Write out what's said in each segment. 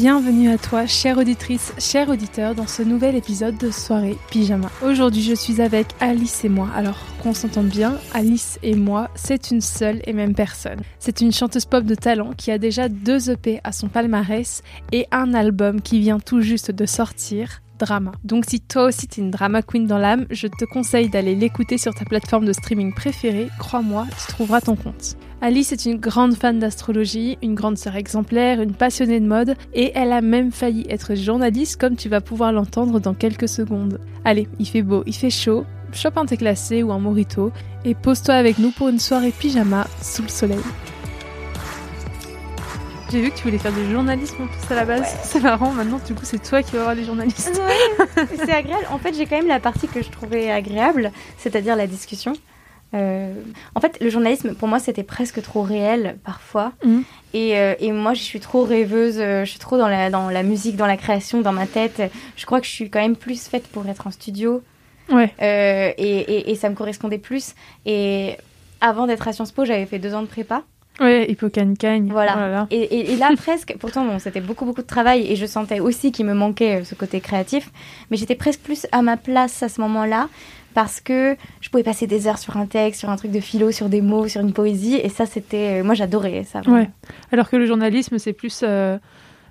Bienvenue à toi, chère auditrice, cher auditeur, dans ce nouvel épisode de Soirée Pyjama. Aujourd'hui, je suis avec Alice et moi. Alors, qu'on s'entende bien, Alice et moi, c'est une seule et même personne. C'est une chanteuse pop de talent qui a déjà deux EP à son palmarès et un album qui vient tout juste de sortir, drama. Donc si toi aussi t'es une drama queen dans l'âme, je te conseille d'aller l'écouter sur ta plateforme de streaming préférée. Crois-moi, tu trouveras ton compte. Alice est une grande fan d'astrologie, une grande sœur exemplaire, une passionnée de mode, et elle a même failli être journaliste comme tu vas pouvoir l'entendre dans quelques secondes. Allez, il fait beau, il fait chaud, chope un thé glacé ou un morito, et pose-toi avec nous pour une soirée pyjama sous le soleil. J'ai vu que tu voulais faire du journalisme en plus à la base. C'est marrant, maintenant du coup c'est toi qui vas voir les journalistes. Ouais, c'est agréable. En fait, j'ai quand même la partie que je trouvais agréable, c'est-à-dire la discussion. Euh, en fait, le journalisme, pour moi, c'était presque trop réel parfois. Et, euh, et moi, je suis trop rêveuse, euh, je suis trop dans la, dans la musique, dans la création, dans ma tête. Je crois que je suis quand même plus faite pour être en studio. Ouais. Euh, et, et, et ça me correspondait plus. Et avant d'être à Sciences Po, j'avais fait deux ans de prépa. Ouais, Hippocagne-Cagne. Voilà. Oh là là. Et, et- et là, presque, pourtant, bon, c'était beaucoup, beaucoup de travail et je sentais aussi qu'il me manquait euh, ce côté créatif. Mais j'étais presque plus à ma place à ce moment-là parce que je pouvais passer des heures sur un texte, sur un truc de philo, sur des mots, sur une poésie. Et ça, c'était. euh, Moi, j'adorais ça. vraiment. Ouais. Alors que le journalisme, c'est plus euh,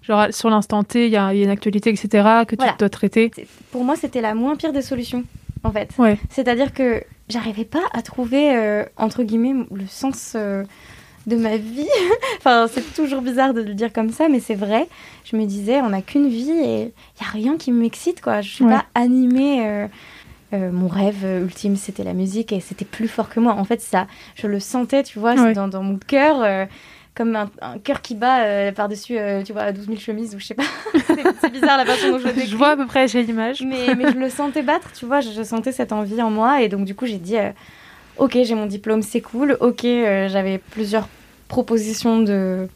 genre sur l'instant T, il y, a il y a une actualité, etc. que tu Voilà. dois traiter. Pour moi, c'était la moins pire des solutions, en fait. Ouais. C'est-à-dire que j'arrivais pas à trouver, euh, entre guillemets, le sens euh, de ma vie. enfin, c'est toujours bizarre de le dire comme ça, mais c'est vrai. Je me disais, on n'a qu'une vie et il y a rien qui m'excite, quoi. Je suis Ouais. pas animée. euh, euh, mon rêve ultime, c'était la musique et c'était plus fort que moi. En fait, ça, je le sentais, tu vois, Ouais. dans, dans mon cœur. euh, comme un, un cœur qui bat euh, par-dessus, tu vois, 12 000 chemises ou je sais pas. c'est bizarre la façon dont je le décris. Je vois à peu près, j'ai l'image. Mais, mais je le sentais battre, tu vois, je, je sentais cette envie en moi. Et donc, du coup, j'ai dit, ok, j'ai mon diplôme, c'est cool. Ok, j'avais plusieurs propositions de,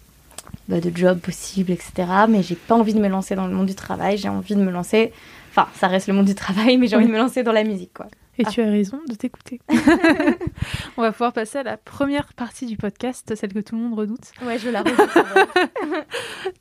bah, de jobs possibles, etc. Mais j'ai pas envie de me lancer dans le monde du travail. J'ai envie de me lancer. Enfin, ça reste le monde du travail, mais j'ai envie de me lancer dans la musique, quoi. Et Ah. tu as raison de t'écouter. On va pouvoir passer à la première partie du podcast, celle que tout le monde redoute. Ouais, je la redoute.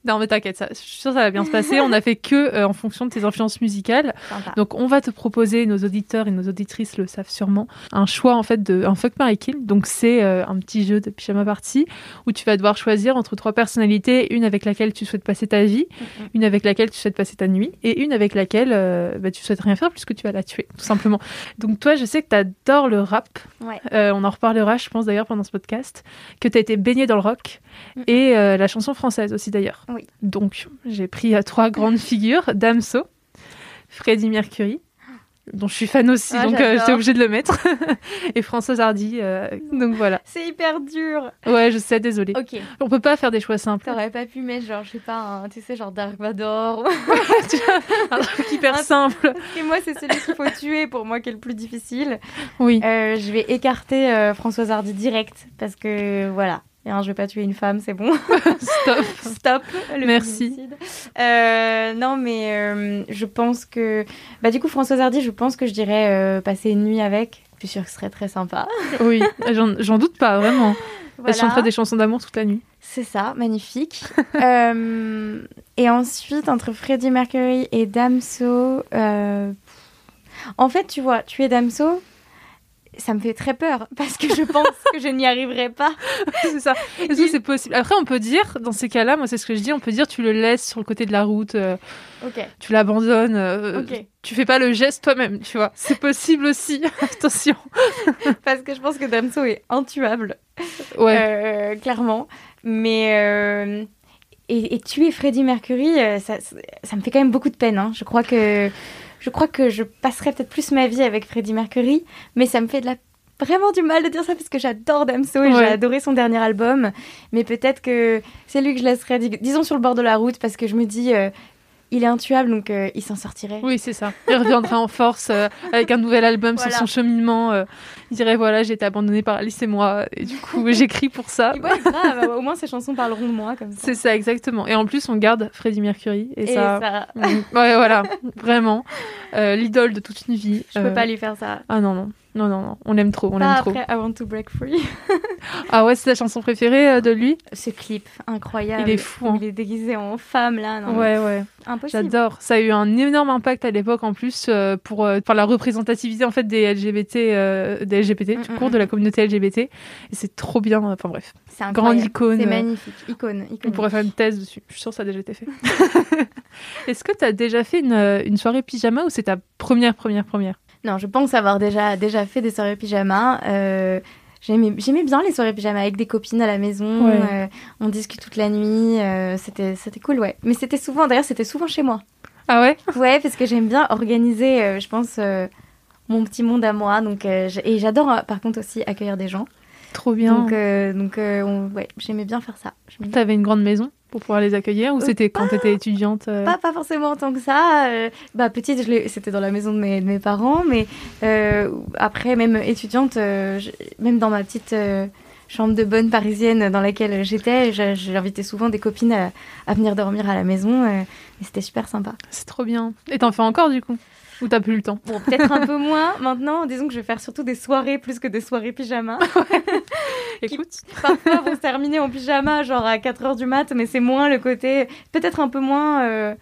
Non, mais t'inquiète, ça- je suis sûre que ça va bien se passer. On a fait que euh, en fonction de tes influences musicales. Sympa. Donc, on va te proposer, nos auditeurs et nos auditrices le savent sûrement, un choix en fait de un fuck Mary Kill. Donc, c'est euh, un petit jeu de pyjama party où tu vas devoir choisir entre trois personnalités, une avec laquelle tu souhaites passer ta vie, une avec laquelle tu souhaites passer ta nuit et une avec laquelle euh, bah, tu souhaites rien faire puisque tu vas la tuer, tout simplement. Donc, toi, je sais que tu adores le rap. Ouais. Euh, on en reparlera, je pense d'ailleurs, pendant ce podcast, que tu as été baigné dans le rock et euh, la chanson française aussi d'ailleurs. Oui. Donc, j'ai pris euh, trois grandes figures Damso, Freddie Mercury, dont je suis fan aussi, Ah, donc euh, j'étais obligée de le mettre, et Françoise Hardy. euh, donc voilà. C'est hyper dur. Ouais, je sais, désolée. Ok. On peut pas faire des choix simples. T'aurais pas pu mettre, genre, je sais pas, un, tu sais, genre Dark Vador. Un truc hyper simple. Et moi, c'est celui qu'il faut tuer pour moi qui est le plus difficile. Oui. Euh, je vais écarter euh, Françoise Hardy direct parce que voilà. Hein, je vais pas tuer une femme, c'est bon. Stop. Stop. le Merci. Euh, non, mais euh, je pense que. Bah, du coup, Françoise Hardy, je pense que je dirais euh, passer une nuit avec. Je suis sûre que ce serait très sympa. Oui, j'en doute pas, vraiment. Elle Voilà. chanterait des chansons d'amour toute la nuit. C'est ça, magnifique. Et ensuite, entre Freddie Mercury et Damso, en fait, tu vois, tu es Damso, ça me fait très peur parce que je pense que je n'y arriverai pas. c'est ça. Est-ce que c'est possible? Après, on peut dire, dans ces cas-là, moi c'est ce que je dis, on peut dire tu le laisses sur le côté de la route, euh, tu l'abandonnes, euh, Ok. tu fais pas le geste toi-même, tu vois. C'est possible aussi. Attention. Parce que je pense que Damso est intuable, Ouais. euh, clairement. Mais euh, et, et tuer Freddie Mercury, euh, ça, ça me fait quand même beaucoup de peine. hein. Je crois que je crois que je passerai peut-être plus ma vie avec Freddie Mercury, mais ça me fait de la vraiment du mal de dire ça parce que j'adore Damso et Ouais. j'ai adoré son dernier album. Mais peut-être que c'est lui que je laisserais, dis- disons, sur le bord de la route parce que je me dis, euh, il est intuable donc euh, il s'en sortirait. Oui, c'est ça. Il reviendra en force euh, avec un nouvel album Voilà. sur son cheminement. euh, il dirait voilà, j'ai été abandonné par Alice et moi, et du coup, j'écris pour ça. Ouais, grave, au moins ces chansons parleront de moi comme ça. C'est ça, exactement. Et en plus, on garde Freddie Mercury. Et, Et ça. ça. Ouais, voilà, vraiment. L'idole de toute une vie. je peux pas lui faire ça. Ah non, non. Non, non, non. On l'aime trop, on Pas trop. après I Want to Break Free. Ah ouais, c'est ta chanson préférée euh, de lui? Ce clip, incroyable. Il est fou, hein. Il est déguisé en femme, là. Non, Ouais, ouais. Impossible. J'adore. Ça a eu un énorme impact à l'époque en plus euh, pour, euh, pour la représentativité en fait des LGBT, euh, des LGBT Mm, tout mm, court, mm. de la communauté LGBT. Et c'est trop bien. Enfin bref, C'est grande icône. C'est euh, magnifique. Icône. On icône. pourrait faire une thèse dessus. Je suis sûre que ça a déjà été fait. Est-ce que tu as déjà fait une, une soirée pyjama ou c'est ta première, première, première? Non, je pense avoir déjà, déjà fait des soirées pyjama. Euh, J'aimais bien les soirées pyjama avec des copines à la maison. Ouais. euh, on discute toute la nuit. euh, c'était c'était cool, ouais. Mais c'était souvent, d'ailleurs, c'était souvent chez moi. Ah ouais? Ouais, parce que j'aime bien organiser, je pense, mon petit monde à moi. Donc, et j'adore, par contre, aussi accueillir des gens. Trop bien. Donc, donc on- ouais, j'aimais bien faire ça. T'avais une grande maison? Pour pouvoir les accueillir ou Euh, c'était quand t'étais étudiante euh, Pas, pas forcément en tant que ça. euh, bah, petite, c'était dans la maison de mes, de mes parents, mais euh, après, même étudiante, je- même dans ma petite chambre de bonne parisienne dans laquelle j'étais, j'invitais souvent des copines à, à venir dormir à la maison, et c'était super sympa. C'est trop bien. Et t'en fais encore du coup? Ou t'as plus le temps Bon, peut-être un peu moins maintenant, disons que je vais faire surtout des soirées plus que des soirées pyjama. Écoute. Parfois vont se terminer en pyjama, genre à 4h du mat, mais c'est moins le côté, peut-être un peu moins... euh,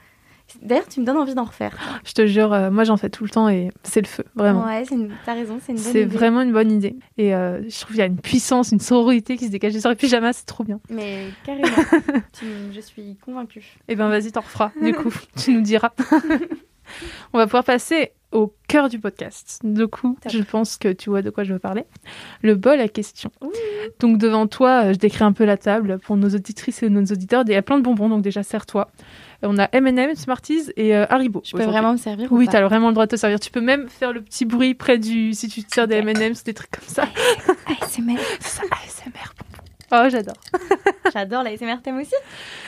D'ailleurs, tu me donnes envie d'en refaire. Je te jure, euh, moi j'en fais tout le temps et c'est le feu, vraiment. Ouais, c'est une- t'as raison, c'est une bonne C'est idée. vraiment une bonne idée. Et euh, je trouve qu'il y a une puissance, une sororité qui se dégage des soirées pyjama, c'est trop bien. Mais carrément, Tu- je suis convaincue. Et ben vas-y, t'en referas, du coup, tu nous diras. On va pouvoir passer au cœur du podcast. Du coup, Top. je pense que tu vois de quoi je veux parler. Le bol à question. Donc devant toi, euh, je décris un peu la table pour nos auditrices et nos auditeurs. Il y a plein de bonbons, donc déjà serre-toi. Euh, On a M&M, Smarties et euh, Haribo. Je peux vraiment me servir ou Oui, pas t'as vraiment le droit de te servir. Tu peux même faire le petit bruit près du... Si tu te sers des M&M, c'est des trucs comme ça. ASMR. C'est ça, ASMR. Oh, j'adore. J'adore la ASMR, t'aimes aussi?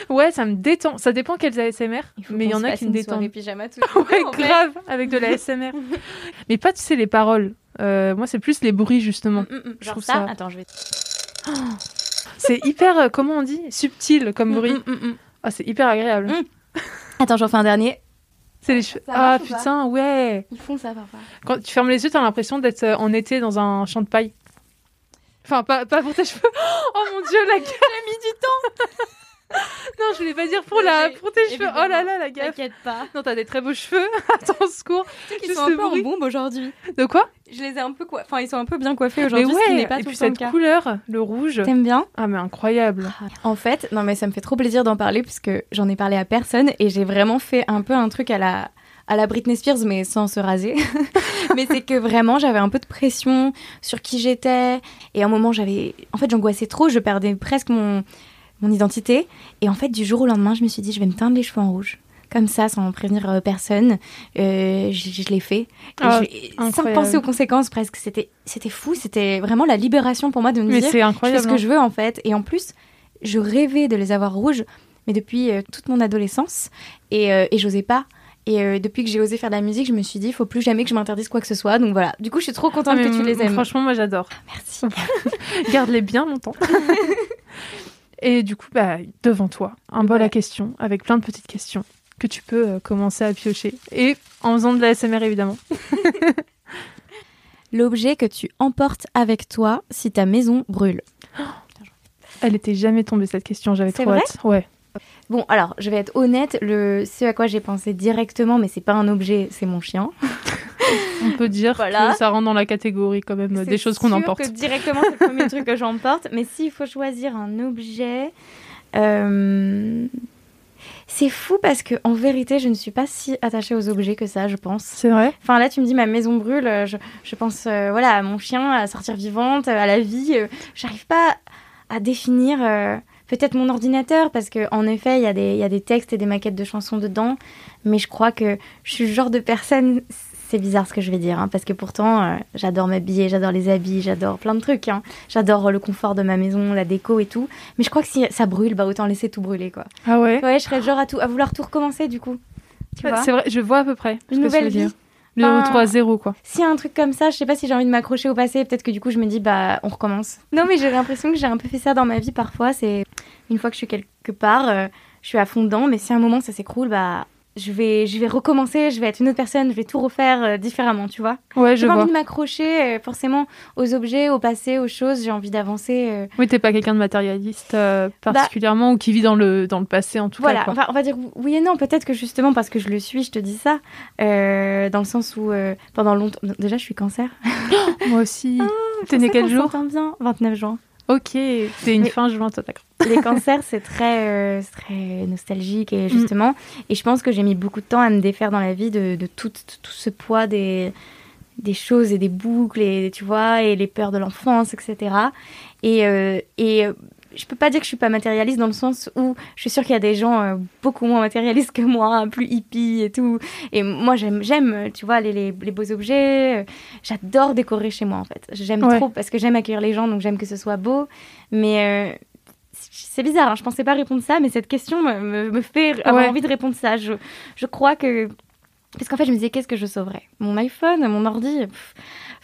Ouais, ça me détend. Ça dépend quels ASMR, mais il y en a qui me détendent. pyjama tout Ouais, grave, avec de la ASMR. mais pas, tu sais, les paroles. Euh, moi, c'est plus les bruits, justement. Mm, Je Genre trouve ça. ça- Attends, je vais. C'est hyper, euh, comment on dit? Subtil comme bruit. Mm, mm, mm. Ah, c'est hyper agréable. Mm. Attends, j'en fais un dernier. C'est les cheveux. Ah, putain, ouais. Ils font ça parfois. Quand tu fermes les yeux, t'as l'impression d'être euh, en été dans un champ de paille. Enfin, pas, pas pour tes cheveux. Oh mon dieu, la gaffe. J'ai mis du temps. non, je voulais pas dire pour, la, pour tes cheveux. Oh là là, la gaffe. T'inquiète pas. Non, t'as des très beaux cheveux. Attends, secours. Tu sais qu'ils Juste sont un peu en bombe aujourd'hui. De quoi Je les ai un peu quoi. Enfin, ils sont un peu bien coiffés Mais aujourd'hui, ce qui ouais, pas et tout puis le cette couleur, le rouge. T'aimes bien Ah, mais incroyable. En fait, non mais ça me fait trop plaisir d'en parler puisque j'en ai parlé à personne et j'ai vraiment fait un peu un truc à la à la Britney Spears mais sans se raser. mais c'est que vraiment j'avais un peu de pression sur qui j'étais et à un moment j'avais en fait j'angoissais trop, je perdais presque mon mon identité et en fait du jour au lendemain, je me suis dit je vais me teindre les cheveux en rouge. Comme ça, sans prévenir euh, personne, Euh, je, je l'ai fait. Ah, je- sans penser aux conséquences presque. C'était, c'était fou. C'était vraiment la libération pour moi de me Mais dire c'est je fais ce que je veux en fait. Et en plus, je rêvais de les avoir rouges, mais depuis euh, toute mon adolescence, et, euh, et j'osais pas. Et euh, depuis que j'ai osé faire de la musique, je me suis dit, il faut plus jamais que je m'interdise quoi que ce soit. Donc voilà. Du coup, je suis trop contente que tu les aimes. Franchement, moi j'adore. Merci. Garde-les bien longtemps. Et du coup, bah, devant toi, un bol Ouais. à questions avec plein de petites questions que tu peux euh, commencer à piocher. Et en faisant de la SMR évidemment. L'objet que tu emportes avec toi si ta maison brûle. Elle était jamais tombée cette question, j'avais trop vrai hâte. Ouais. Bon, alors, je vais être honnête, le ce à quoi j'ai pensé directement, mais c'est pas un objet, c'est mon chien. On peut dire Voilà. que ça rentre dans la catégorie quand même des choses qu'on emporte. que directement, c'est le premier truc que j'emporte. Mais s'il faut choisir un objet, euh, c'est fou parce que en vérité, je ne suis pas si attachée aux objets que ça, je pense. C'est vrai? Enfin là, tu me dis ma maison brûle, euh, je, je pense euh, voilà à mon chien, à sortir vivante, à la vie. euh, J'arrive pas à définir. Peut-être mon ordinateur, parce que en effet, il y, a des- il y a des textes et des maquettes de chansons dedans. Mais je crois que je suis le genre de personne. C'est bizarre ce que je vais dire, hein, parce que pourtant, euh, j'adore m'habiller, j'adore les habits, j'adore plein de trucs. hein. J'adore le confort de ma maison, la déco et tout. Mais je crois que si ça brûle, bah autant laisser tout brûler, quoi. Ah ouais? Ouais, je serais le genre à, tout, à vouloir tout recommencer, du coup. Tu vois? C'est vrai, je vois à peu près. Une nouvelle vie. dire. Le Enfin, retour à zéro, quoi. S'il y a un truc comme ça, je sais pas si j'ai envie de m'accrocher au passé, peut-être que du coup je me dis bah on recommence. Non mais j'ai l'impression que j'ai un peu fait ça dans ma vie parfois, c'est une fois que je suis quelque part, euh, je suis à fond dedans, mais si à un moment ça s'écroule, bah je vais, je vais recommencer, je vais être une autre personne, je vais tout refaire euh, différemment, tu vois. Ouais, J'ai pas vois. envie de m'accrocher euh, forcément aux objets, au passé, aux choses, j'ai envie d'avancer. euh, Oui, t'es pas quelqu'un de matérialiste euh, particulièrement ou qui vit dans le, dans le passé en tout Bah, Voilà, cas. quoi. enfin, on va dire oui et non. Peut-être que justement parce que je le suis, je te dis ça. Dans le sens où pendant longtemps. Déjà, je suis cancer. Moi aussi. Ah, T'es né quel jour bien 29 juin. Ok, t'es une Mais- fin juin, toi, d'accord. Les cancers, c'est très, euh, c'est très nostalgique et justement. Et je pense que j'ai mis beaucoup de temps à me défaire dans la vie de, de tout, tout ce poids des, des choses et des boucles, et, tu vois, et les peurs de l'enfance, etc. Et, euh, et euh, je peux pas dire que je suis pas matérialiste dans le sens où je suis sûre qu'il y a des gens euh, beaucoup moins matérialistes que moi, plus hippies et tout. Et moi, j'aime, j'aime, tu vois, les, les, les beaux objets. euh, J'adore décorer chez moi, en fait. J'aime Ouais. trop parce que j'aime accueillir les gens, donc j'aime que ce soit beau. Mais euh, c'est bizarre, hein, je pensais pas répondre ça, mais cette question me, me, me fait avoir Ouais. envie de répondre ça. Je, je crois que. Parce qu'en fait, je me disais, qu'est-ce que je sauverais? Mon iPhone, mon ordi pff,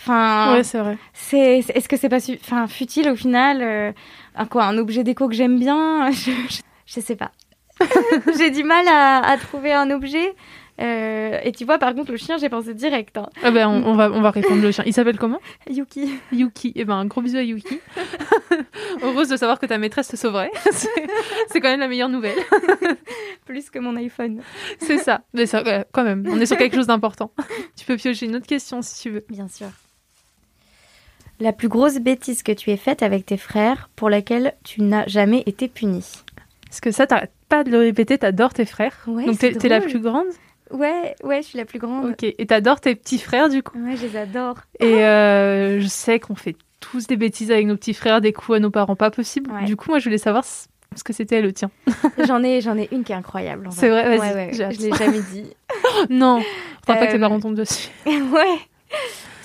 Enfin, Ouais, c'est vrai. c'est, est-ce que c'est pas enfin, futile au final euh, un, quoi, un objet déco que j'aime bien je, je, je sais pas. J'ai du mal à, à trouver un objet. Euh, et tu vois, par contre, le chien, j'ai pensé direct. hein. Ah ben, on, on va, on va répondre le chien. Il s'appelle comment? Yuki. Yuki. Eh ben, un gros bisou à Yuki. Heureuse de savoir que ta maîtresse te sauverait. C'est quand même la meilleure nouvelle. Plus que mon iPhone. C'est ça. Mais ça, quand même, on est sur quelque chose d'important. Tu peux piocher une autre question si tu veux. Bien sûr. La plus grosse bêtise que tu aies faite avec tes frères pour laquelle tu n'as jamais été puni. Parce que ça, t'arrêtes pas de le répéter, t'adores tes frères. Ouais, Donc t'es t'es la plus grande? Ouais, ouais, je suis la plus grande. Ok. Et t'adores tes petits frères du coup? Ouais, je les adore. Et euh, je sais qu'on fait tous des bêtises avec nos petits frères, des coups à nos parents, pas possible. Ouais. Du coup, moi, je voulais savoir ce que c'était le tien. J'en ai, j'en ai une qui est incroyable. en C'est vrai, vas-y, Ouais, je l'ai jamais dit. non, faudra pas que tes Euh, parents tombent dessus. ouais.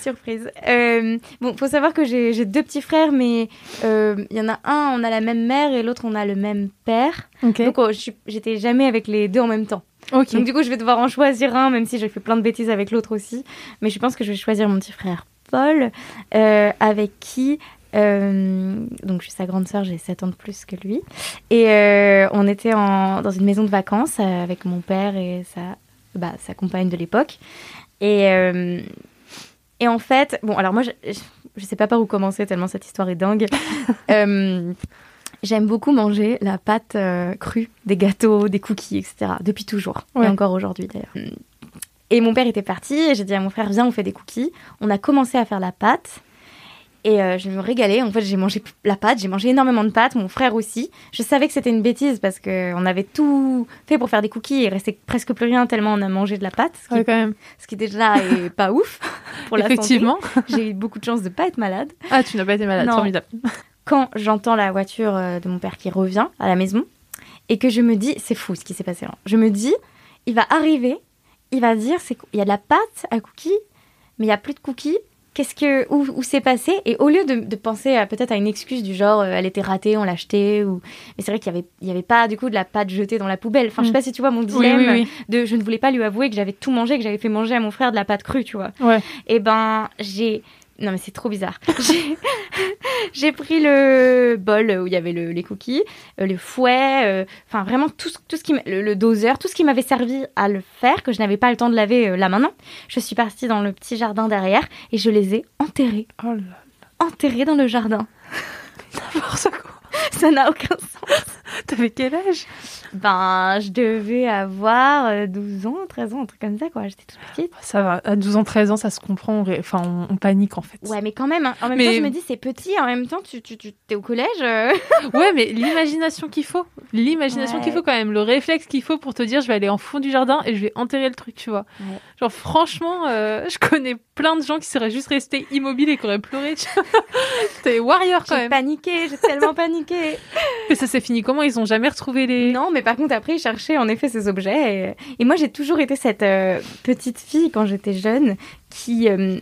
Surprise. Euh, bon, faut savoir que j'ai deux petits frères, mais euh, il y en a un, on a la même mère et l'autre, on a le même père. Ok. Donc, oh, j'étais jamais avec les deux en même temps. ok. Donc, du coup, je vais devoir en choisir un, même si j'ai fait plein de bêtises avec l'autre aussi. Mais je pense que je vais choisir mon petit frère Paul, euh, avec qui. euh, donc, je suis sa grande sœur, j'ai 7 ans de plus que lui. Et euh, on était en- dans une maison de vacances euh, avec mon père et sa, bah, sa compagne de l'époque. Et, euh, et en fait, bon, alors moi, je, je, sais pas par où commencer tellement cette histoire est dingue. Euh, J'aime beaucoup manger la pâte euh, crue des gâteaux, des cookies, etc. Depuis toujours. Ouais. Et encore aujourd'hui d'ailleurs. Et mon père était parti et j'ai dit à mon frère, viens, on fait des cookies. On a commencé à faire la pâte. Et euh, je me régalais. En fait, j'ai mangé la pâte, j'ai mangé énormément de pâte, mon frère aussi. Je savais que c'était une bêtise parce qu'on avait tout fait pour faire des cookies et il restait presque plus rien tellement on a mangé de la pâte. Ce qui, Ouais, quand même. ce qui déjà est pas ouf pour la. Effectivement. J'ai eu beaucoup de chance de pas être malade Ah, tu n'as pas été malade, Non. formidable. quand j'entends la voiture euh, de mon père qui revient à la maison et que je me dis, c'est fou ce qui s'est passé là. Je me dis, il va arriver, il va dire, il y a de la pâte à cookies, mais il y a plus de cookies. Qu'est-ce que où, où c'est passé? Et au lieu de, de penser peut-être à une excuse du genre, euh, elle était ratée, on l'a achetée, ou mais c'est vrai qu'il y avait il y avait pas du coup de la pâte jetée dans la poubelle. Enfin, je sais Mm. pas si tu vois mon Oui, dilemme oui, oui. de je ne voulais pas lui avouer que j'avais tout mangé, que j'avais fait manger à mon frère de la pâte crue, tu vois. Ouais. Et ben, j'ai. Non, mais c'est trop bizarre. J'ai- pris le bol où il y avait le- les cookies, euh, le fouet, euh, enfin vraiment tout, ce- tout ce qui. Le, le doseur, tout ce qui m'avait servi à le faire, que je n'avais pas le temps de laver euh, là maintenant. Je suis partie dans le petit jardin derrière et je les ai enterrés. Oh là Enterrés dans le jardin. n'importe quoi. ça n'a aucun sens. T'avais quel âge? Ben, je devais avoir euh, 12 ans, 13 ans, un truc comme ça, quoi. J'étais toute petite. Ça va, à 12 ans, 13 ans, ça se comprend. on ré- Enfin, on, on panique en fait. Ouais, mais quand même, hein. en même Mais- temps, je me dis, c'est petit, en même temps, tu, tu, tu es au collège. euh. Ouais, mais l'imagination qu'il faut, l'imagination Ouais. qu'il faut quand même, le réflexe qu'il faut pour te dire je vais aller en fond du jardin et je vais enterrer le truc, tu vois. Ouais. Genre franchement, euh, je connais plein de gens qui seraient juste restés immobiles et qui auraient pleuré. T'es warrior quand J'ai même. paniqué, j'ai tellement paniqué. Et ça s'est fini comment? Ils ont jamais retrouvé les. Non, mais par contre, après, ils cherchaient en effet ces objets. Et, et moi, j'ai toujours été cette euh, petite fille quand j'étais jeune qui. euh,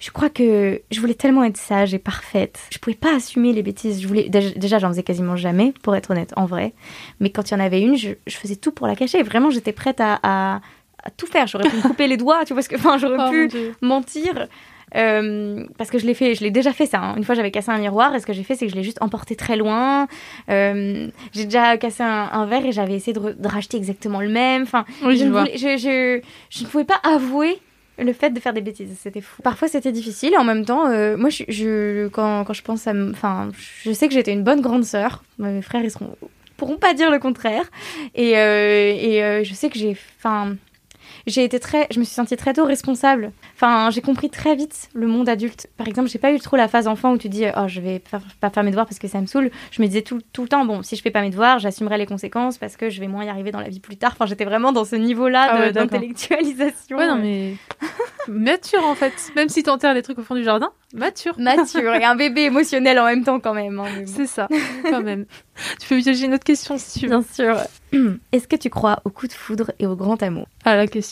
je crois que je voulais tellement être sage et parfaite. Je pouvais pas assumer les bêtises. Je voulais déjà, j'en faisais quasiment jamais, pour être honnête, en vrai. Mais quand il y en avait une, je, je faisais tout pour la cacher. Vraiment, j'étais prête à, à- à tout faire. J'aurais pu me couper les doigts, tu vois, parce que, enfin, j'aurais Oh, pu mentir. Euh, parce que je l'ai fait, je l'ai déjà fait ça. hein. Une fois, j'avais cassé un miroir et ce que j'ai fait, c'est que je l'ai juste emporté très loin. Euh, j'ai déjà cassé un, un verre et j'avais essayé de, racheter exactement le même. Enfin, Oui, je, je ne vois. voulais- je, je- je ne pouvais pas avouer le fait de faire des bêtises. C'était fou. Parfois, c'était difficile. Et en même temps, euh, moi, je, quand, quand je pense à... Enfin, je sais que j'étais une bonne grande sœur. Mes frères, ils seront pourront pas dire le contraire. Et, et je sais que j'ai... Enfin, j'ai été très, je me suis sentie très tôt responsable. Enfin, j'ai compris très vite le monde adulte. Par exemple, j'ai pas eu trop la phase enfant où tu dis, oh, je vais pas faire mes devoirs parce que ça me saoule. Je me disais tout, tout le temps, bon, si je fais pas mes devoirs, j'assumerai les conséquences parce que je vais moins y arriver dans la vie plus tard. Enfin, j'étais vraiment dans ce niveau-là Ah ouais, d'intellectualisation. Ouais, non, mais. mature en fait. Même si t'enterres les trucs au fond du jardin, mature. Mature et un bébé émotionnel en même temps quand même. hein, bon. C'est ça, quand même. Tu peux piéger une autre question si tu veux. Bien sûr. Est-ce que tu crois au coup de foudre et au grand amour? Ah, la question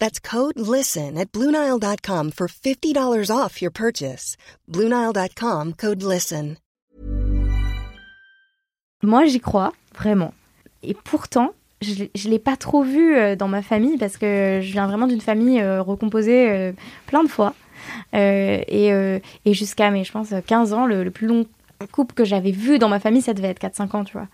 That's code LISTEN at Bluenile.com for $50 off your purchase. Bluenile.com code LISTEN. Moi, j'y crois, vraiment. Et pourtant, je ne l'ai pas trop vu euh, dans ma famille parce que je viens vraiment d'une famille euh, recomposée euh, plein de fois. Et jusqu'à, mes, je pense, 15 ans, le plus long couple que j'avais vu dans ma famille, ça devait être 4-5 ans, tu vois.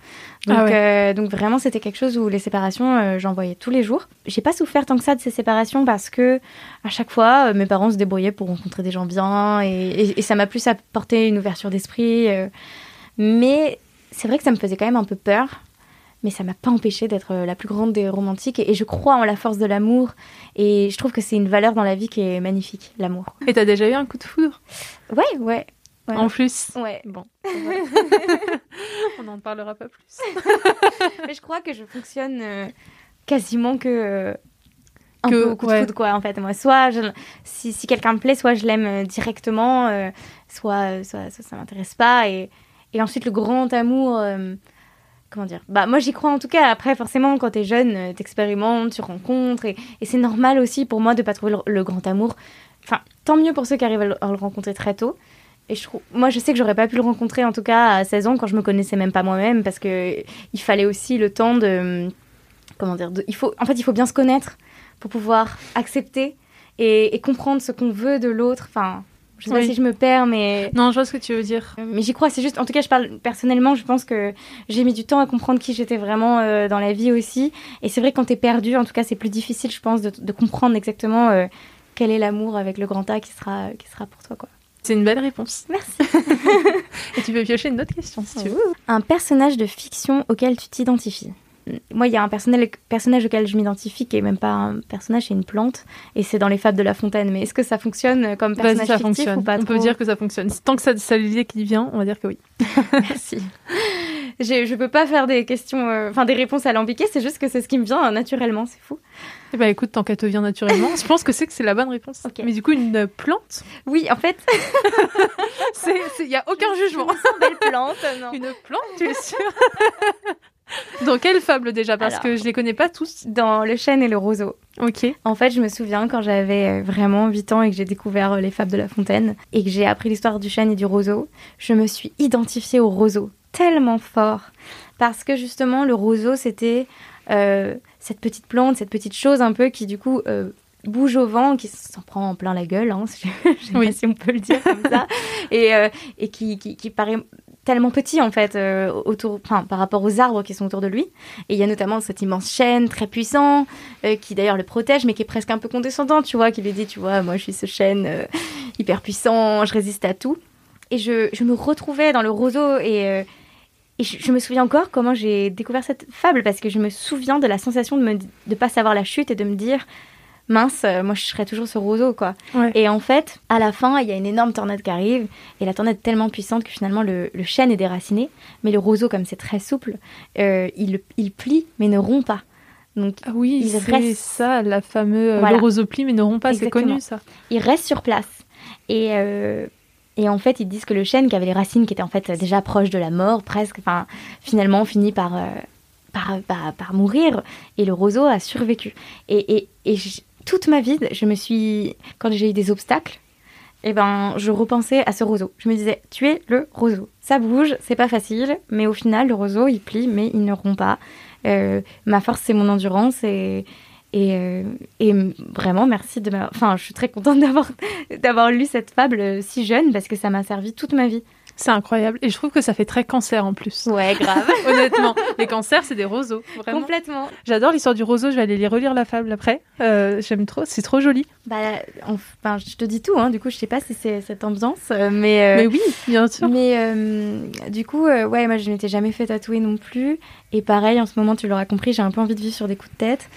Donc, Ah ouais. euh, donc vraiment, c'était quelque chose où les séparations, euh, j'en voyais tous les jours. J'ai pas souffert tant que ça de ces séparations parce que à chaque fois, euh, mes parents se débrouillaient pour rencontrer des gens bien et, et- et ça m'a plus apporté une ouverture d'esprit. mais c'est vrai que ça me faisait quand même un peu peur. Mais ça m'a pas empêché d'être la plus grande des romantiques. Et, et je crois en la force de l'amour. Et je trouve que c'est une valeur dans la vie qui est magnifique, l'amour. Et t'as déjà eu un coup de foudre? Ouais, ouais. Ouais. En plus Ouais. Bon. On n'en parlera pas plus. Mais je crois que je fonctionne euh, quasiment que. euh, un Que- peu au coup de foudre, quoi, en fait. Moi, soit je- si, si quelqu'un me plaît, soit je l'aime euh, directement, euh, soit, soit, soit ça m'intéresse pas. Et, et ensuite, le grand amour. comment dire? Bah, moi, j'y crois en tout cas. Après, forcément, quand t'es jeune, t'expérimentes, tu rencontres. Et, et c'est normal aussi pour moi de pas trouver le, le grand amour. Enfin, tant mieux pour ceux qui arrivent à le, à le rencontrer très tôt. Et je trouve, moi, je sais que j'aurais pas pu le rencontrer en tout cas à 16 ans quand je me connaissais même pas moi-même parce que il fallait aussi le temps de comment dire de- il faut en fait il faut bien se connaître pour pouvoir accepter et, et comprendre ce qu'on veut de l'autre. Enfin je sais pas si je me perds mais Non, je vois ce que tu veux dire. mais j'y crois c'est juste en tout cas je parle personnellement je pense que j'ai mis du temps à comprendre qui j'étais vraiment euh, dans la vie aussi. Et c'est vrai que quand t'es perdu en tout cas c'est plus difficile je pense de, de comprendre exactement euh, quel est l'amour avec le grand A qui sera qui sera pour toi quoi C'est une belle réponse. merci Et tu peux piocher une autre question si tu veux. un personnage de fiction auquel tu t'identifies. Moi, il y a un personnage auquel je m'identifie qui est même pas un personnage, c'est une plante, et c'est dans les Fables de La Fontaine. Mais est-ce que ça fonctionne comme personnage ça fictif fonctionne. ou pas on peut dire que ça fonctionne. Tant que ça, ça l'idée qui vient, on va dire que oui. Merci. Je peux pas faire des questions, euh, enfin des réponses alambiquées, c'est juste que c'est ce qui me vient euh, naturellement, c'est fou. Eh ben écoute, tant qu'elle te vient naturellement, je pense que c'est que c'est la bonne réponse. Mais du coup, une plante, Oui, en fait, il y a aucun jugement. belle plante, non. Une plante, tu es sûre? Dans quelle fable déjà? Parce Alors. que je les connais pas tous. Dans Le chêne et le roseau. Ok. En fait, je me souviens quand j'avais euh, vraiment 8 ans et que j'ai découvert euh, les fables de La Fontaine et que j'ai appris l'histoire du chêne et du roseau, je me suis identifiée au roseau tellement fort parce que justement le roseau c'était euh, cette petite plante, cette petite chose un peu qui du coup euh, bouge au vent, qui s'en prend en plein la gueule, hein, je sais pas si on peut le dire comme ça, et, euh, et qui, qui, qui paraît tellement petit en fait euh, autour, enfin, par rapport aux arbres qui sont autour de lui. Et il y a notamment cette immense chêne très puissant euh, qui d'ailleurs le protège, mais qui est presque un peu condescendant, tu vois, qui lui dit, tu vois, moi je suis ce chêne euh, hyper puissant, je résiste à tout. Et je, je me retrouvais dans le roseau et, et je, je me souviens encore comment j'ai découvert cette fable parce que je me souviens de la sensation de ne de pas savoir la chute et de me dire mince, euh, moi je serais toujours ce roseau quoi. Ouais. Et en fait, à la fin, il y a une énorme tornade qui arrive et la tornade est tellement puissante que finalement le, le chêne est déraciné, mais le roseau comme c'est très souple, euh, il, il plie mais ne rompt pas. Donc Ah oui, Il reste- ça, la fameuse euh, Voilà. le rosopli, mais ne rompt pas, c'est connu ça. il reste sur place. Et, euh, et en fait, ils disent que le chêne, qui avait les racines qui étaient en fait déjà proches de la mort, presque, enfin, finalement finit par, euh, par, par, par mourir. Et le roseau a survécu. Et, et, et toute ma vie, je me suis. Quand j'ai eu des obstacles, eh ben, je repensais à ce roseau. Je me disais, tu es le roseau. Ça bouge, c'est pas facile, mais au final, le roseau, il plie, mais il ne rompt pas. Euh, ma force, c'est mon endurance et, et, euh, et vraiment, merci de. Enfin, je suis très contente d'avoir d'avoir lu cette fable si jeune parce que ça m'a servi toute ma vie. C'est incroyable. Et je trouve que ça fait très cancer en plus. Ouais, grave. Honnêtement, les cancers, c'est des roseaux. Vraiment. Complètement. J'adore l'histoire du roseau. Je vais aller les relire la fable après. Euh, J'aime trop. C'est trop joli. Bah, enfin, je te dis tout, hein. Du coup, je sais pas si c'est cette ambiance, euh, mais. euh, Mais oui, bien sûr. Mais euh, du coup, ouais, moi je m'étais jamais fait tatouer non plus. Et pareil, en ce moment, tu l'auras compris, j'ai un peu envie de vivre sur des coups de tête.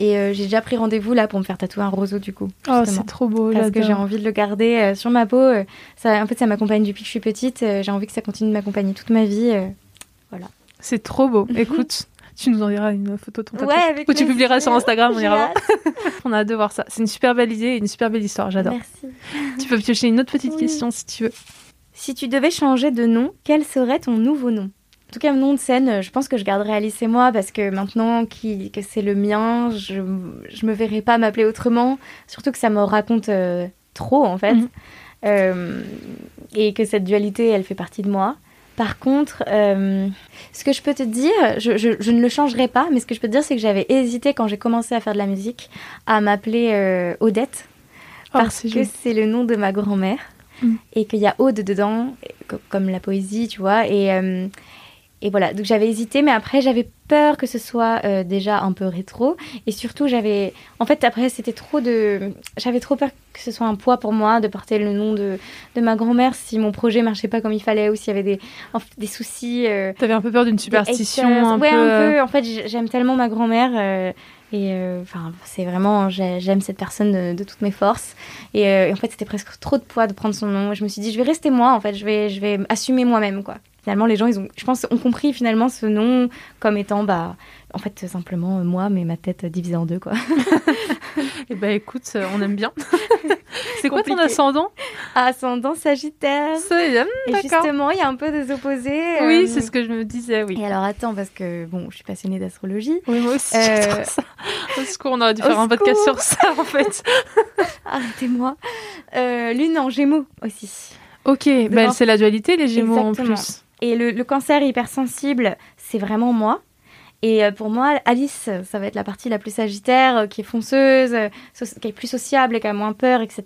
Et euh, j'ai déjà pris rendez-vous là pour me faire tatouer un roseau du coup. Oh, c'est trop beau. parce que j'ai envie de le garder euh, sur ma peau. euh, ça, en fait, ça m'accompagne depuis que je suis petite. j'ai envie que ça continue de m'accompagner toute ma vie. euh. C'est trop beau. Écoute, tu nous enverras une photo de ton tatouage. Ouais, avec Ou tu publieras sur Instagram, on ira. On a hâte de voir ça. C'est une super belle idée et une super belle histoire. J'adore. Merci. Tu peux piocher une autre petite Oui. question si tu veux. Si tu devais changer de nom, quel serait ton nouveau nom? En tout cas, mon nom de scène, euh, je pense que je garderai Alice et moi parce que maintenant que c'est le mien, je, je me verrai pas m'appeler autrement. Surtout que ça me raconte euh, trop en fait. Mhm. Euh, et que cette dualité, elle fait partie de moi. Par contre, euh, ce que je peux te dire, je, je- je ne le changerai pas, mais ce que je peux te dire, c'est que j'avais hésité quand j'ai commencé à faire de la musique à m'appeler euh, Odette Oh, parce que c'est le nom de ma grand-mère Mm. et qu'il y a Aude dedans, co- comme la poésie, tu vois. Et, euh, et voilà, donc j'avais hésité, mais après j'avais peur que ce soit euh, déjà un peu rétro. Et surtout, j'avais. En fait, après, c'était trop de. J'avais trop peur que ce soit un poids pour moi de porter le nom de, de ma grand-mère si mon projet marchait pas comme il fallait ou s'il y avait des, des soucis. euh, T'avais un peu peur d'une superstition, un ouais, peu. un euh, peu. En fait, j'aime tellement ma grand-mère. euh, et euh, enfin, c'est vraiment, j'ai- j'aime cette personne de, de toutes mes forces. Et, euh, et en fait, c'était presque trop de poids de prendre son nom. Je me suis dit, je vais rester moi. En fait, je vais, je vais assumer moi-même, quoi. Finalement, les gens, ils ont, je pense, ont compris finalement ce nom comme étant, bah, en fait, simplement euh, moi, mais ma tête divisée en deux, quoi. Eh ben écoute, euh, on aime bien. c'est quoi ton ascendant? Ascendant Sagittaire. C'est- hum, Et justement, il y a un peu des opposés. Oui, euh, c'est ce que je me disais, oui. Et alors, attends, parce que bon, je suis passionnée d'astrologie. Oui, moi aussi, Euh, ça. Au secours, on aurait dû au faire un podcast secours. sur ça, en fait. Arrêtez-moi. Euh, Lune en Gémeaux aussi. Ok, Devant- c'est la dualité, les Gémeaux en plus. Et le, le cancer hypersensible, c'est vraiment moi. Et euh, pour moi, Alice, ça va être la partie la plus sagittaire, euh, qui est fonceuse, euh, so- qui est plus sociable, qui a moins peur, etc.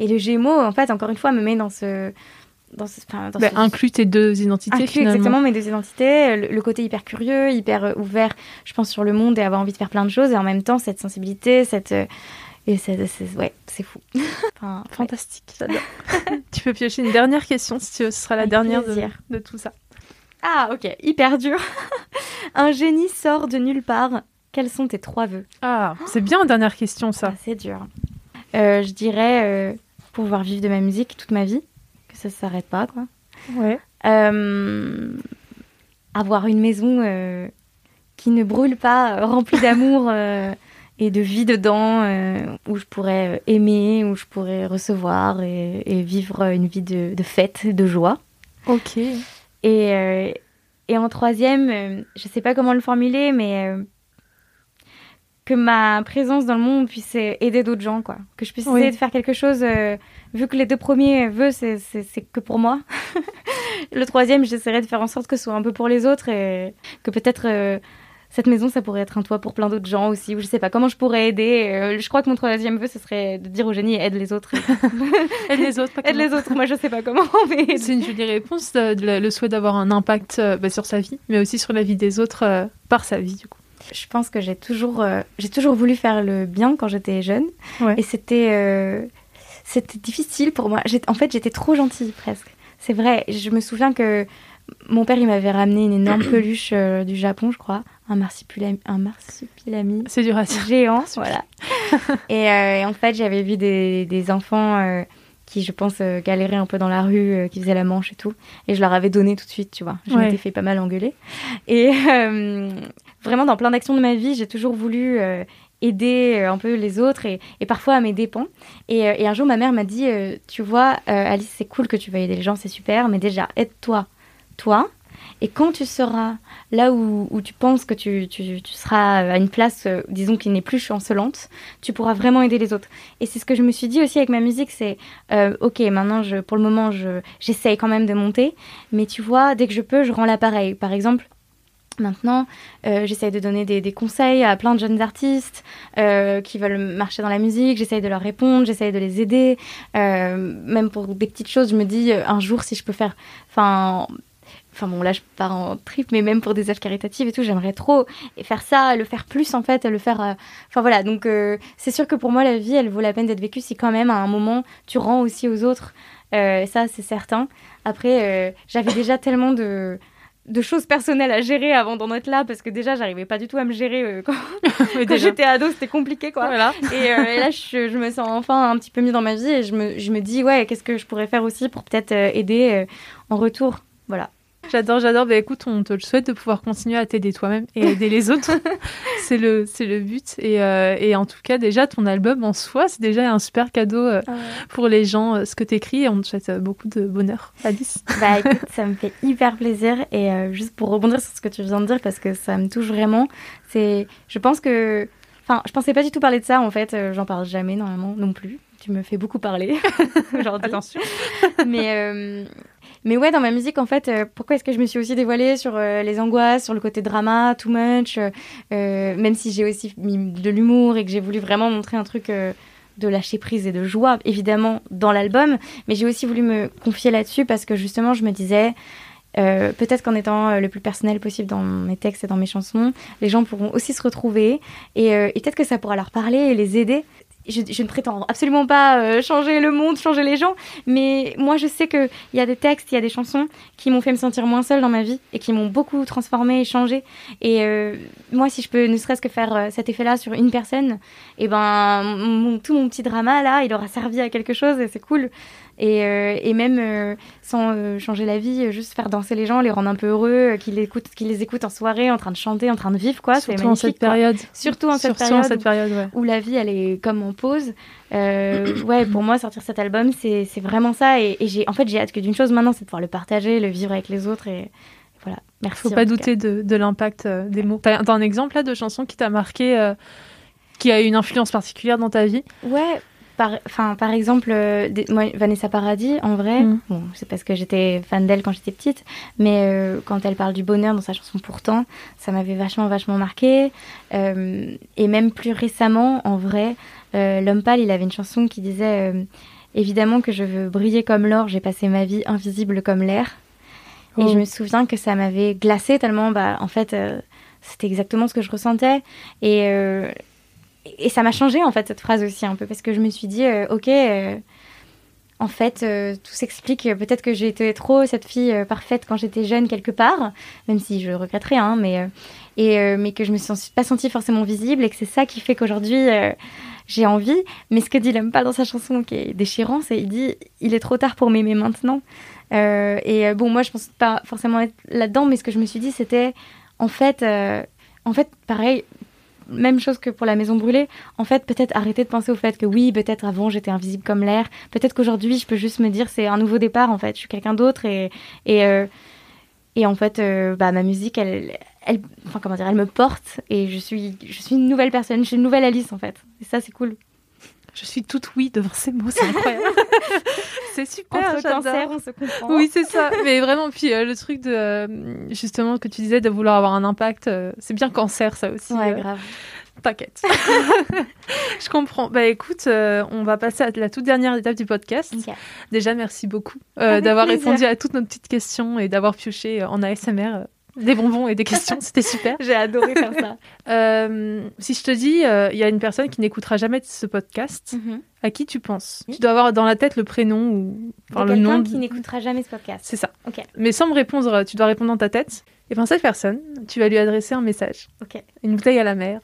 Et le Gémeaux, en fait, encore une fois, me met dans ce... Dans ce, enfin, dans Bah, ce- inclus tes deux identités, inclut finalement. exactement mes deux identités, le, le côté hyper curieux, hyper ouvert, je pense, sur le monde et avoir envie de faire plein de choses, et en même temps, cette sensibilité, cette... et c'est, c'est- ouais, c'est fou. Enfin. Fantastique, j'adore. tu peux piocher une dernière question, si tu veux, ce sera la Avec dernière de, tout ça. Ah, ok, hyper dur. Un génie sort de nulle part. Quels sont tes trois vœux? Ah, c'est bien, dernière question, ça. Ah, C'est dur. Euh, je dirais euh, pouvoir vivre de ma musique toute ma vie, que ça ne s'arrête pas, quoi. Ouais. Euh, avoir une maison euh, qui ne brûle pas, remplie d'amour et de vie dedans, euh, où je pourrais euh, aimer, où je pourrais recevoir et, et vivre une vie de, de fête, de joie. Ok. Et, euh, et en troisième, euh, je sais pas comment le formuler, mais que ma présence dans le monde puisse aider d'autres gens, quoi. Que je puisse essayer de faire quelque chose, vu que les deux premiers vœux, c'est que pour moi. le troisième, j'essaierai de faire en sorte que ce soit un peu pour les autres et que peut-être cette maison, ça pourrait être un toit pour plein d'autres gens aussi, ou je sais pas comment je pourrais aider. Euh, je crois que mon troisième vœu, ce serait de dire au génie aide les autres. aide les autres, Aide les autres, moi je sais pas comment. Mais... C'est une jolie réponse, le souhait d'avoir un impact bah, sur sa vie, mais aussi sur la vie des autres par sa vie, du coup. Je pense que j'ai toujours, euh, j'ai toujours voulu faire le bien quand j'étais jeune. Et c'était, euh, c'était difficile pour moi. En fait, j'étais trop gentille presque. C'est vrai. Je me souviens que mon père, il m'avait ramené une énorme peluche euh, du Japon, je crois. Un marsupilami. Un marsupilami C'est du Géant, voilà. et, en fait, j'avais vu des, des enfants qui, je pense, galéraient un peu dans la rue, qui faisaient la manche et tout. Et je leur avais donné tout de suite, tu vois. Je m'étais fait pas mal engueuler. Et vraiment dans plein d'actions de ma vie, j'ai toujours voulu euh, aider euh, un peu les autres et, parfois à mes dépens. Et, euh, et un jour, ma mère m'a dit, tu vois, Alice, c'est cool que tu vas aider les gens, c'est super, mais déjà, aide-toi, toi. Et quand tu seras là où, tu penses que tu, tu, tu, seras à une place, disons, qui n'est plus chancelante, tu pourras vraiment aider les autres. Et c'est ce que je me suis dit aussi avec ma musique, c'est, ok, maintenant, je, pour le moment, j'essaye quand même de monter, mais tu vois, dès que je peux, je rends l'appareil. Par exemple, Maintenant, euh, j'essaye de donner des, conseils à plein de jeunes artistes euh, qui veulent marcher dans la musique. J'essaye de leur répondre, j'essaye de les aider. Euh, même pour des petites choses, je me dis un jour si je peux faire. Enfin, enfin bon, là je pars en trip, mais même pour des œuvres caritatives et tout, j'aimerais trop faire ça, le faire plus en fait, le faire. Enfin voilà, donc c'est sûr que pour moi la vie, elle vaut la peine d'être vécue si quand même à un moment tu rends aussi aux autres. ça, c'est certain. Après, j'avais déjà tellement de de choses personnelles à gérer avant d'en être là parce que déjà j'arrivais pas du tout à me gérer euh, quand, j'étais ado c'était compliqué quoi voilà. et, euh, là je, me sens enfin un petit peu mieux dans ma vie et je me, je me dis ouais qu'est-ce que je pourrais faire aussi pour peut-être euh, aider en retour voilà J'adore, j'adore. Bah, écoute, on te le souhaite de pouvoir continuer à t'aider toi-même et aider les autres. c'est le, c'est le but. Et, euh, et, en tout cas, déjà, ton album en soi, c'est déjà un super cadeau euh, ah pour les gens, euh, ce que t'écris. Et on te souhaite beaucoup de bonheur, Alice. Bah écoute, ça me fait hyper plaisir. Et juste pour rebondir sur ce que tu viens de dire, parce que ça me touche vraiment, c'est, je pense que, enfin, je pensais pas du tout parler de ça. En fait, j'en parle jamais normalement non plus. Tu me fais beaucoup parler aujourd'hui. Attention. Mais mais ouais, dans ma musique, en fait, euh, pourquoi est-ce que je me suis aussi dévoilée sur euh, les angoisses, sur le côté drama, too much, euh, même si j'ai aussi mis de l'humour et que j'ai voulu vraiment montrer un truc de lâcher prise et de joie, évidemment, dans l'album. Mais j'ai aussi voulu me confier là-dessus parce que justement, je me disais, peut-être qu'en étant le plus personnel possible dans mes textes et dans mes chansons, les gens pourront aussi se retrouver et, et peut-être que ça pourra leur parler et les aider je, ne prétends absolument pas euh, changer le monde, changer les gens, mais moi je sais qu'il y a des textes, il y a des chansons qui m'ont fait me sentir moins seule dans ma vie et qui m'ont beaucoup transformée et changée. Et euh, moi, si je peux ne serait-ce que faire euh, cet effet-là sur une personne, et eh ben tout mon petit drama là, il aura servi à quelque chose et c'est cool. Et, et même sans changer la vie, juste faire danser les gens, les rendre un peu heureux, qu'ils écoutent, qu'ils les écoutent en soirée, en train de chanter, en train de vivre, quoi. Surtout en cette période. Surtout en cette Surtout période, en cette période ouais. où la vie, elle est comme en pause. Euh, ouais, pour moi, sortir cet album, c'est vraiment ça. Et, j'ai, en fait, j'ai hâte que d'une chose maintenant, c'est de pouvoir le partager, le vivre avec les autres. Et voilà, merci. Faut pas douter de, de l'impact euh, des mots. T'as as un exemple là de chanson qui t'a marqué, euh, qui a eu une influence particulière dans ta vie? Ouais. Par, enfin, par exemple, moi, Vanessa Paradis, en vrai, mm. bon, c'est parce que j'étais fan d'elle quand j'étais petite, mais quand elle parle du bonheur dans sa chanson Pourtant, ça m'avait vachement, vachement marqué. et même plus récemment, en vrai, euh, L'homme pâle, il avait une chanson qui disait euh, Évidemment que je veux briller comme l'or, j'ai passé ma vie invisible comme l'air. Et oh. je me souviens que ça m'avait glacé tellement, bah, en fait, euh, c'était exactement ce que je ressentais. Et, et ça m'a changé, en fait, cette phrase aussi, un peu, parce que je me suis dit Ok en fait, tout s'explique. Peut-être que j'ai été trop cette fille parfaite quand j'étais jeune quelque part, même si je regretterais, hein, mais, et, mais que je me suis pas sentie forcément visible et que c'est ça qui fait qu'aujourd'hui, j'ai envie. Mais ce que dit l'homme pas dans sa chanson, qui est déchirant, c'est il dit il est trop tard pour m'aimer maintenant. Euh, et euh, bon, moi, je pense pas forcément être là-dedans, mais ce que je me suis dit, c'était en fait, euh, en fait, pareil. Même chose que pour la maison brûlée. En fait, peut-être arrêter de penser au fait que oui, peut-être avant j'étais invisible comme l'air. Peut-être qu'aujourd'hui je peux juste me dire c'est un nouveau départ. En fait, je suis quelqu'un d'autre et et et en fait, bah ma musique, elle elle, enfin comment dire, elle me porte et je suis, je suis une nouvelle personne, je suis une nouvelle Alice en fait. Et ça, c'est cool. Je suis toute oui devant ces mots, c'est incroyable. c'est super. Entre cancer, on se comprend. Oui, c'est ça. Mais vraiment, puis euh, le truc de euh, justement que tu disais de vouloir avoir un impact, euh, c'est bien cancer ça aussi. Ouais, grave. T'inquiète. je comprends. Bah écoute, euh, on va passer à la toute dernière étape du podcast. Déjà, merci beaucoup euh, d'avoir répondu à toutes nos petites questions et d'avoir pioché en ASMR des bonbons et des questions. C'était super. J'ai adoré faire ça. Euh, si je te dis, euh, il y a une personne qui n'écoutera jamais ce podcast, Mhm. à qui tu penses? Tu dois avoir dans la tête le prénom ou enfin, le nom. de- qui n'écoutera jamais ce podcast. C'est ça. Ok. Mais sans me répondre, tu dois répondre dans ta tête. Et bien cette personne, tu vas lui adresser un message. Ok. Une bouteille à la mer,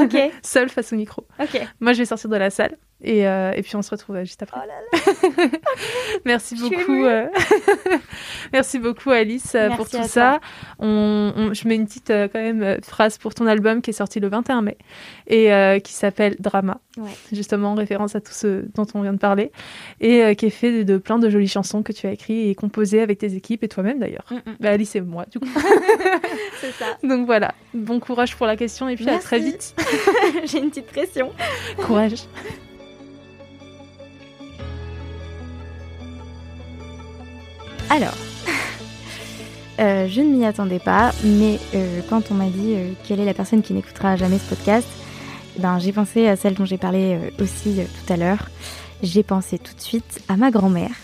Ok. seule face au micro. Ok. Moi, je vais sortir de la salle et, euh, et puis on se retrouve euh, juste après. Oh là là. Merci beaucoup. euh, Merci beaucoup Alice pour tout ça. On, on- je mets une petite euh, quand même phrase pour ton album qui est sorti le 21 mai et qui s'appelle Drama, Ouais. justement en référence à tout ce dont on vient de parler et qui est fait de, de plein de jolies chansons que tu as écrites et composées avec tes équipes et toi-même d'ailleurs. Mm, mm. Bah, Alice et moi du coup. C'est ça. Donc voilà, bon courage pour la question et puis à très vite. J'ai une petite pression. courage. Alors, euh, je ne m'y attendais pas, mais euh, quand on m'a dit euh, quelle est la personne qui n'écoutera jamais ce podcast, eh ben, j'ai pensé à celle dont j'ai parlé aussi tout à l'heure. J'ai pensé tout de suite à ma grand-mère,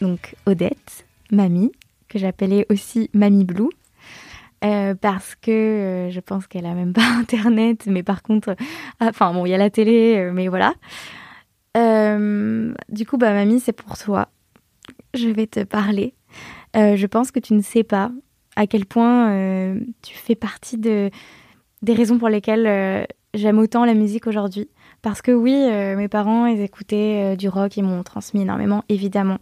donc Odette, mamie, que j'appelais aussi Mamie Blue. parce que je pense qu'elle a même pas internet, mais par contre, ah, enfin bon, il y a la télé, mais voilà. Du coup, bah mamie, c'est pour toi je vais te parler. Euh, je pense que tu ne sais pas à quel point euh, tu fais partie de, des raisons pour lesquelles euh, j'aime autant la musique aujourd'hui. Parce que oui, mes parents, ils écoutaient du rock, ils m'ont transmis énormément, évidemment.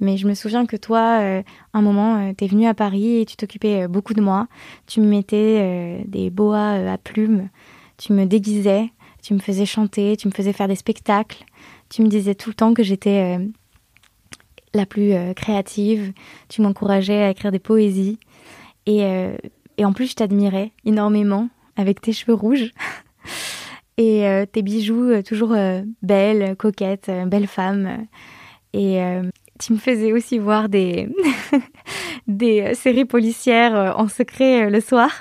Mais je me souviens que toi, un moment, euh, t'es venu à Paris et tu t'occupais beaucoup de moi. Tu me mettais des boas à plumes, tu me déguisais, tu me faisais chanter, tu me faisais faire des spectacles. Tu me disais tout le temps que j'étais la plus euh, créative. Tu m'encourageais à écrire des poésies. Et, euh, et en plus, je t'admirais énormément avec tes cheveux rouges et euh, tes bijoux toujours belles, coquettes, euh, belle femme. Et tu me faisais aussi voir des, des séries policières en secret le soir.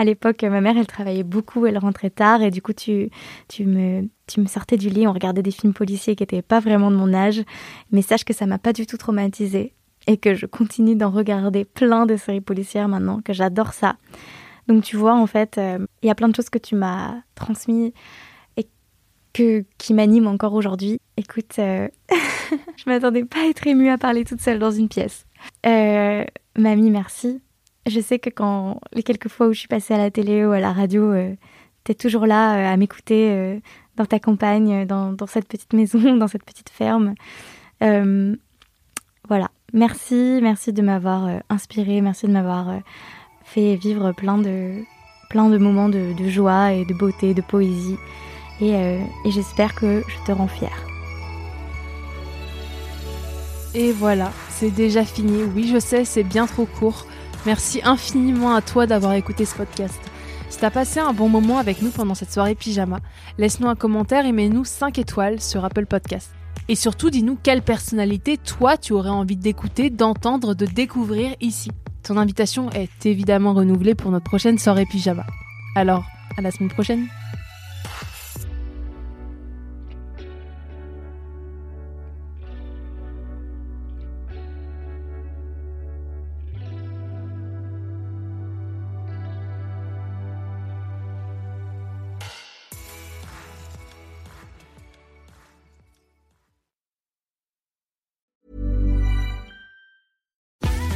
À l'époque, ma mère, elle travaillait beaucoup, elle rentrait tard et du coup, tu, tu, me, tu me sortais du lit, on regardait des films policiers qui n'étaient pas vraiment de mon âge. Mais sache que ça m'a pas du tout traumatisée et que je continue d'en regarder plein de séries policières maintenant, que j'adore ça. Donc tu vois, en fait, euh, il y a plein de choses que tu m'as transmises et que, qui m'animent encore aujourd'hui. Écoute, euh, je m'attendais pas à être émue à parler toute seule dans une pièce. Euh, mamie, merci. Je sais que quand les quelques fois où je suis passée à la télé ou à la radio, euh, t'es toujours là euh, à m'écouter euh, dans ta campagne, dans, dans cette petite maison, dans cette petite ferme. Euh, voilà. Merci, merci de m'avoir euh, inspirée, merci de m'avoir euh, fait vivre plein de, plein de moments de, joie et de beauté, de poésie. Et, euh, et j'espère que je te rends fière. Et voilà, c'est déjà fini. Oui, je sais, c'est bien trop court. Merci infiniment à toi d'avoir écouté ce podcast. Si t'as passé un bon moment avec nous pendant cette soirée pyjama, laisse-nous un commentaire et mets-nous 5 étoiles sur Apple Podcast. Et surtout, dis-nous quelle personnalité toi tu aurais envie d'écouter, d'entendre, de découvrir ici. Ton invitation est évidemment renouvelée pour notre prochaine soirée pyjama. Alors, à la semaine prochaine.